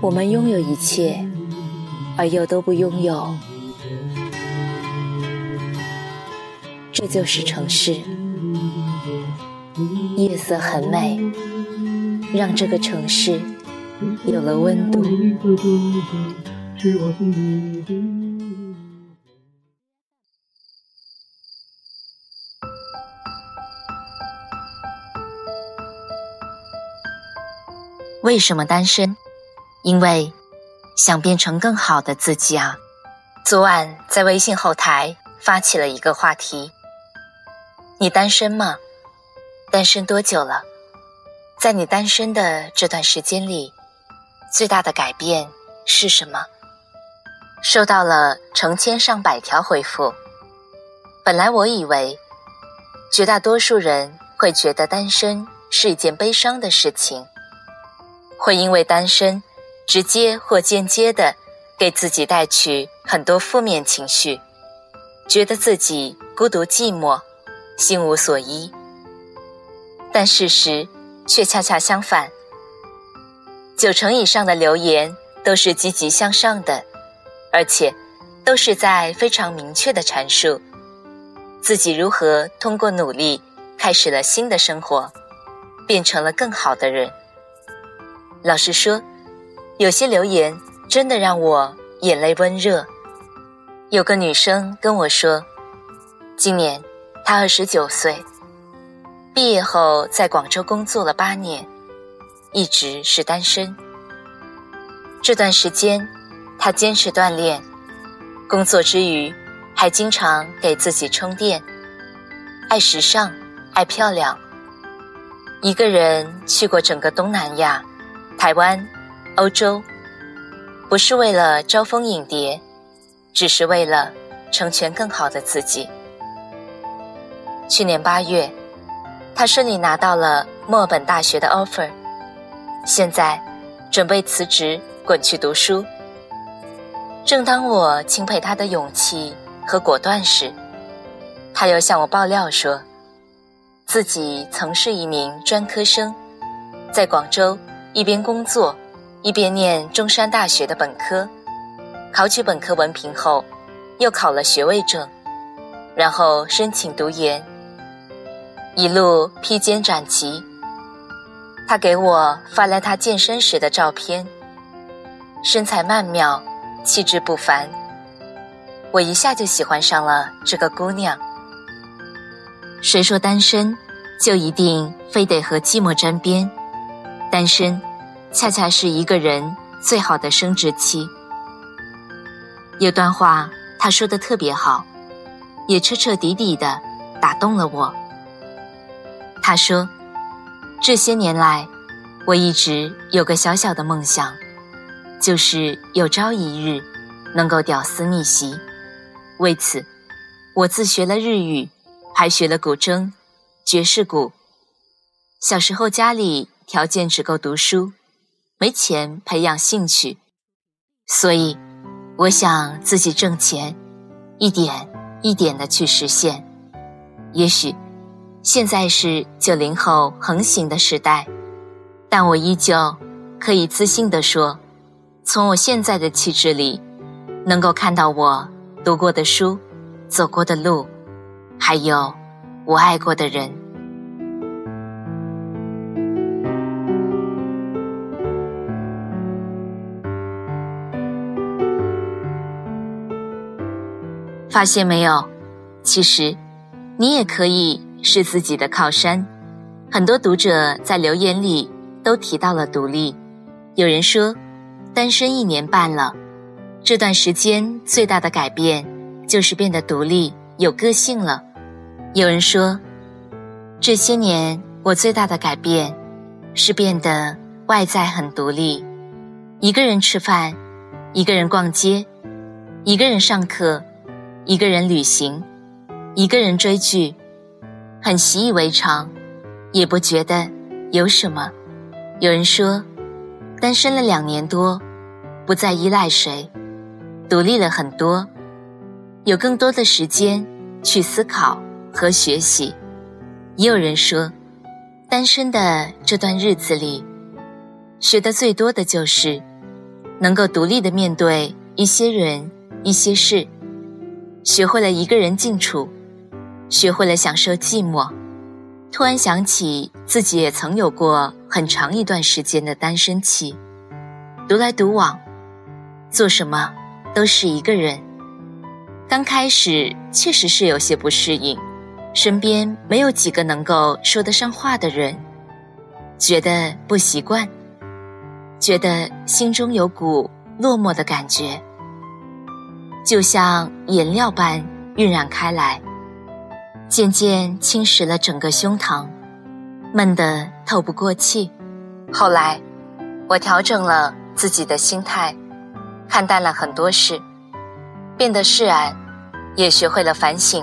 我们拥有一切，而又都不拥有，这就是城市。夜色很美，让这个城市有了温度。为什么单身？因为想变成更好的自己啊！昨晚在微信后台发起了一个话题：你单身吗？单身多久了？在你单身的这段时间里，最大的改变是什么？收到了成千上百条回复。本来我以为绝大多数人会觉得单身是一件悲伤的事情。会因为单身，直接或间接的给自己带去很多负面情绪，觉得自己孤独寂寞，心无所依。但事实却恰恰相反，九成以上的留言都是积极向上的，而且都是在非常明确的阐述自己如何通过努力开始了新的生活，变成了更好的人。老实说，有些留言真的让我眼泪温热。有个女生跟我说，今年她二十九岁，毕业后在广州工作了八年，一直是单身。这段时间，她坚持锻炼，工作之余还经常给自己充电，爱时尚，爱漂亮，一个人去过整个东南亚。台湾、欧洲，不是为了招蜂引蝶，只是为了成全更好的自己。去年八月，他顺利拿到了墨本大学的 offer，现在准备辞职滚去读书。正当我钦佩他的勇气和果断时，他又向我爆料说，自己曾是一名专科生，在广州。一边工作，一边念中山大学的本科，考取本科文凭后，又考了学位证，然后申请读研，一路披荆斩棘。他给我发来他健身时的照片，身材曼妙，气质不凡，我一下就喜欢上了这个姑娘。谁说单身就一定非得和寂寞沾边？单身。恰恰是一个人最好的生殖期。有段话他说的特别好，也彻彻底底的打动了我。他说：“这些年来，我一直有个小小的梦想，就是有朝一日能够屌丝逆袭。为此，我自学了日语，还学了古筝、爵士鼓。小时候家里条件只够读书。”没钱培养兴趣，所以我想自己挣钱，一点一点的去实现。也许现在是九零后横行的时代，但我依旧可以自信地说，从我现在的气质里，能够看到我读过的书、走过的路，还有我爱过的人。发现没有？其实，你也可以是自己的靠山。很多读者在留言里都提到了独立。有人说，单身一年半了，这段时间最大的改变就是变得独立、有个性了。有人说，这些年我最大的改变是变得外在很独立，一个人吃饭，一个人逛街，一个人上课。一个人旅行，一个人追剧，很习以为常，也不觉得有什么。有人说，单身了两年多，不再依赖谁，独立了很多，有更多的时间去思考和学习。也有人说，单身的这段日子里，学的最多的就是能够独立的面对一些人、一些事，学会了一个人静处，学会了享受寂寞。突然想起自己也曾有过很长一段时间的单身期，独来独往，做什么都是一个人。刚开始确实是有些不适应，身边没有几个能够说得上话的人，觉得不习惯，觉得心中有股落寞的感觉，就像颜料般晕染开来，渐渐侵蚀了整个胸膛，闷得透不过气。后来，我调整了自己的心态，看淡了很多事。变得释然，也学会了反省，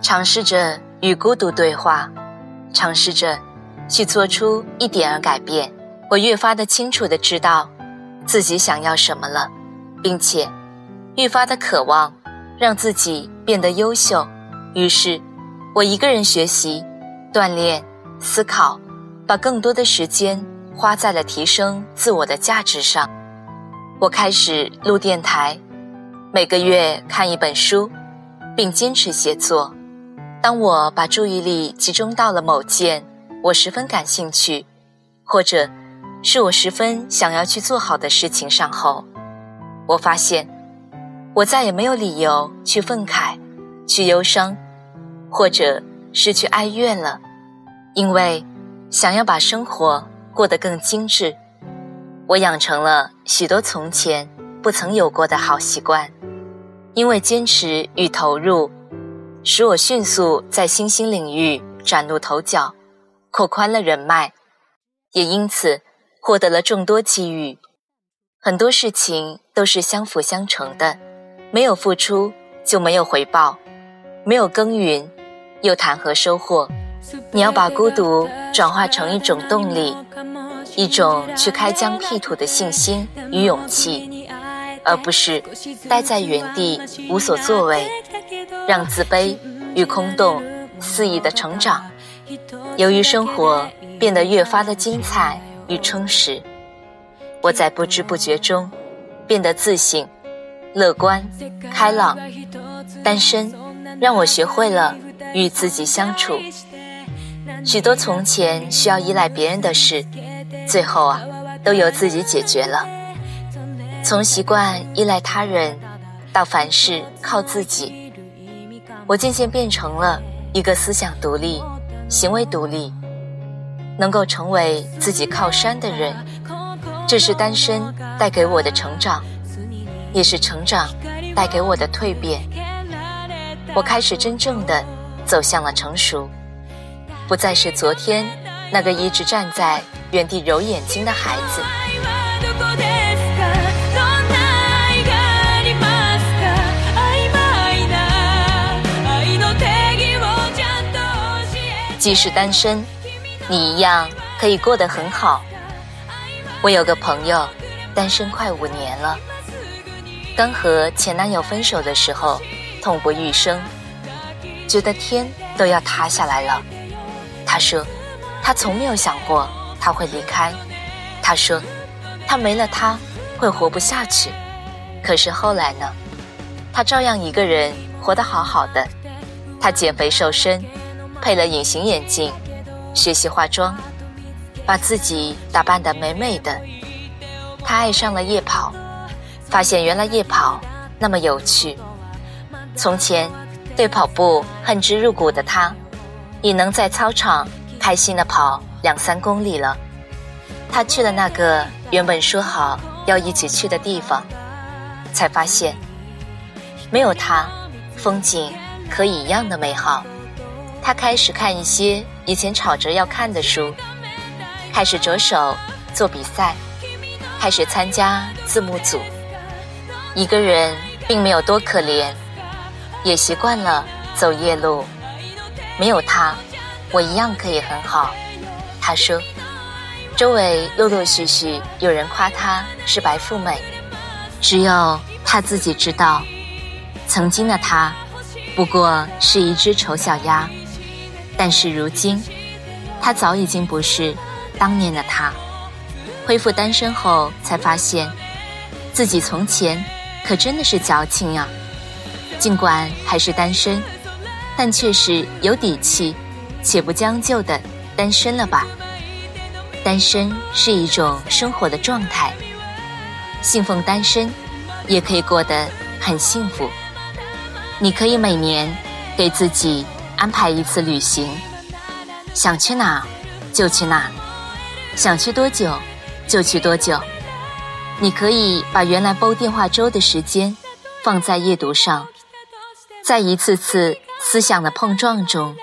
尝试着与孤独对话，尝试着去做出一点儿改变。我越发的清楚的知道自己想要什么了，并且愈发的渴望让自己变得优秀。于是，我一个人学习、锻炼、思考，把更多的时间花在了提升自我的价值上。我开始录电台。每个月看一本书，并坚持写作。当我把注意力集中到了某件我十分感兴趣，或者是我十分想要去做好的事情上后，我发现我再也没有理由去愤慨、去忧伤，或者是去哀怨了。因为想要把生活过得更精致，我养成了许多从前不曾有过的好习惯。因为坚持与投入，使我迅速在新兴领域崭露头角，扩宽了人脉，也因此获得了众多机遇。很多事情都是相辅相成的，没有付出就没有回报，没有耕耘又谈何收获？你要把孤独转化成一种动力，一种去开疆辟土的信心与勇气。而不是待在原地无所作为，让自卑与空洞肆意的成长。由于生活变得越发的精彩与充实，我在不知不觉中变得自信、乐观、开朗。单身让我学会了与自己相处，许多从前需要依赖别人的事，最后啊，都由自己解决了。从习惯依赖他人，到凡事靠自己，我渐渐变成了一个思想独立、行为独立、能够成为自己靠山的人。这是单身带给我的成长，也是成长带给我的蜕变。我开始真正的走向了成熟，不再是昨天那个一直站在原地揉眼睛的孩子。即使单身，你一样可以过得很好。我有个朋友，单身快五年了。刚和前男友分手的时候，痛不欲生，觉得天都要塌下来了。他说，他从没有想过他会离开。他说，他没了他会活不下去。可是后来呢？他照样一个人活得好好的。他减肥瘦身。配了隐形眼镜，学习化妆，把自己打扮得美美的。他爱上了夜跑，发现原来夜跑那么有趣。从前对跑步恨之入骨的他，已能在操场开心地跑两三公里了。他去了那个原本说好要一起去的地方，才发现没有他，风景可以一样的美好。他开始看一些以前吵着要看的书，开始着手做比赛，开始参加字幕组。一个人并没有多可怜，也习惯了走夜路。没有他，我一样可以很好。他说，周围陆陆续续有人夸他是白富美，只有他自己知道，曾经的他不过是一只丑小鸭。但是如今，他早已经不是当年的他。恢复单身后，才发现自己从前可真的是矫情呀。尽管还是单身，但却是有底气且不将就的单身了吧。单身是一种生活的状态，信奉单身，也可以过得很幸福。你可以每年给自己安排一次旅行，想去哪就去哪，想去多久就去多久。你可以把原来煲电话粥的时间放在阅读上，在一次次思想的碰撞中，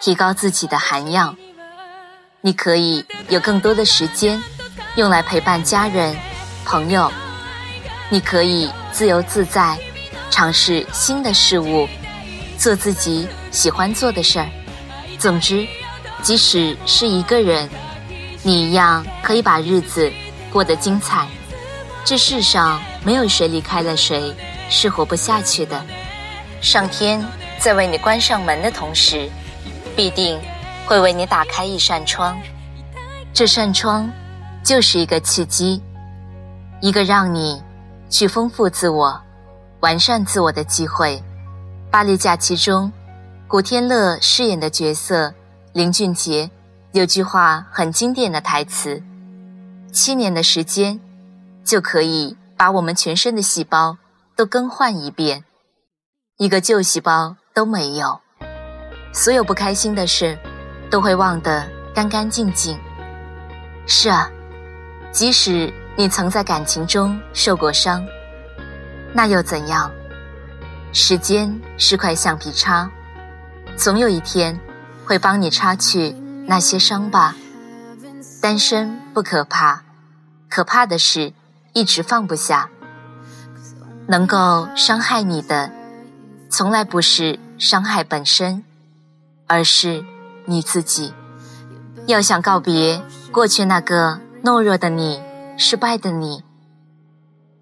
提高自己的涵养。你可以有更多的时间用来陪伴家人、朋友。你可以自由自在尝试新的事物，做自己喜欢做的事儿。总之，即使是一个人，你一样可以把日子过得精彩。这世上没有谁离开了谁是活不下去的。上天在为你关上门的同时，必定。会为你打开一扇窗，这扇窗就是一个契机，一个让你去丰富自我、完善自我的机会。巴黎假期中，古天乐饰演的角色林俊杰有句话很经典的台词：“七年的时间就可以把我们全身的细胞都更换一遍，一个旧细胞都没有。所有不开心的事。”都会忘得干干净净。是啊，即使你曾在感情中受过伤，那又怎样？时间是块橡皮擦，总有一天会帮你擦去那些伤疤。单身不可怕，可怕的是一直放不下。能够伤害你的，从来不是伤害本身，而是。你自己要想告别过去那个懦弱的你、失败的你，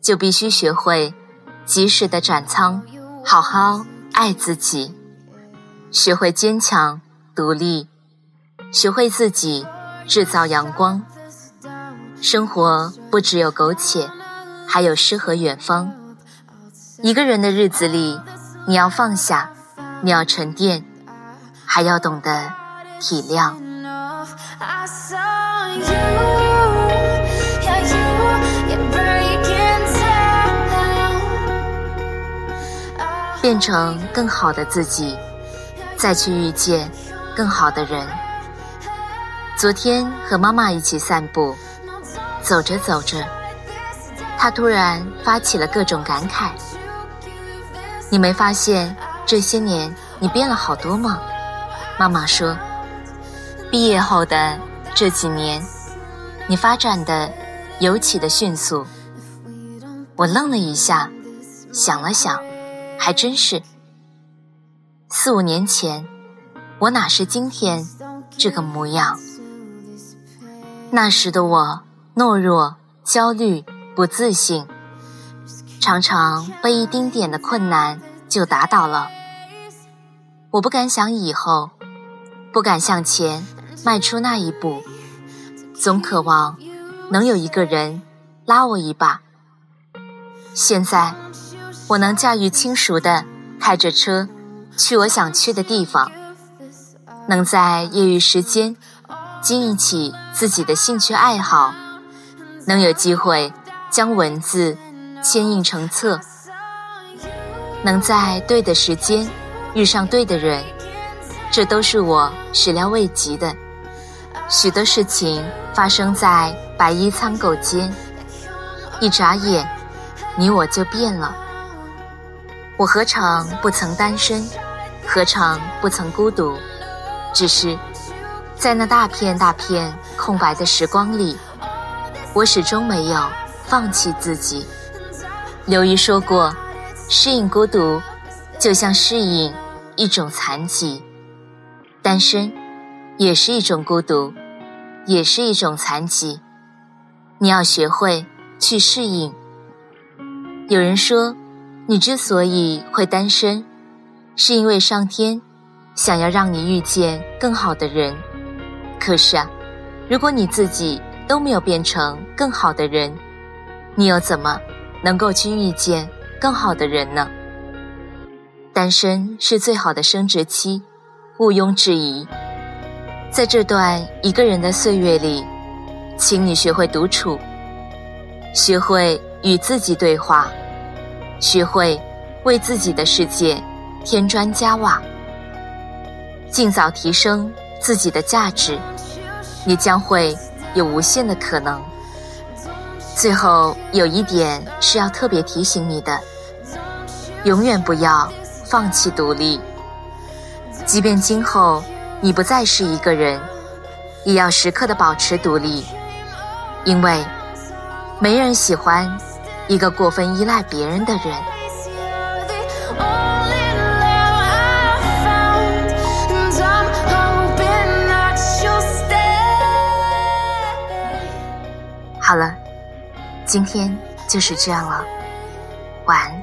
就必须学会及时的转仓，好好爱自己，学会坚强独立，学会自己制造阳光。生活不只有苟且，还有诗和远方。一个人的日子里，你要放下，你要沉淀，还要懂得。体谅，变成更好的自己，再去遇见更好的人。昨天和妈妈一起散步，走着走着，他突然发起了各种感慨：“你没发现这些年你变了好多吗？”妈妈说。毕业后的这几年，你发展的尤其的迅速。我愣了一下，想了想，还真是。四五年前，我哪是今天这个模样？那时的我懦弱、焦虑、不自信，常常被一丁点的困难就打倒了。我不敢想以后，不敢向前。迈出那一步，总渴望能有一个人拉我一把。现在，我能驾驭轻熟的开着车去我想去的地方，能在业余时间经营起自己的兴趣爱好，能有机会将文字牵印成册，能在对的时间遇上对的人，这都是我始料未及的。许多事情发生在白衣苍狗间，一眨眼，你我就变了。我何尝不曾单身，何尝不曾孤独？只是在那大片大片空白的时光里，我始终没有放弃自己。刘瑜说过，适应孤独，就像适应一种残疾。单身。也是一种孤独，也是一种残疾。你要学会去适应。有人说，你之所以会单身，是因为上天想要让你遇见更好的人。可是啊，如果你自己都没有变成更好的人，你又怎么能够去遇见更好的人呢？单身是最好的生殖期，毋庸置疑。在这段一个人的岁月里，请你学会独处，学会与自己对话，学会为自己的世界添砖加瓦，尽早提升自己的价值，你将会有无限的可能。最后有一点是要特别提醒你的：永远不要。放弃独立，即便今后你不再是一个人，也要时刻的保持独立，因为没人喜欢一个过分依赖别人的人。今天就是这样了晚安。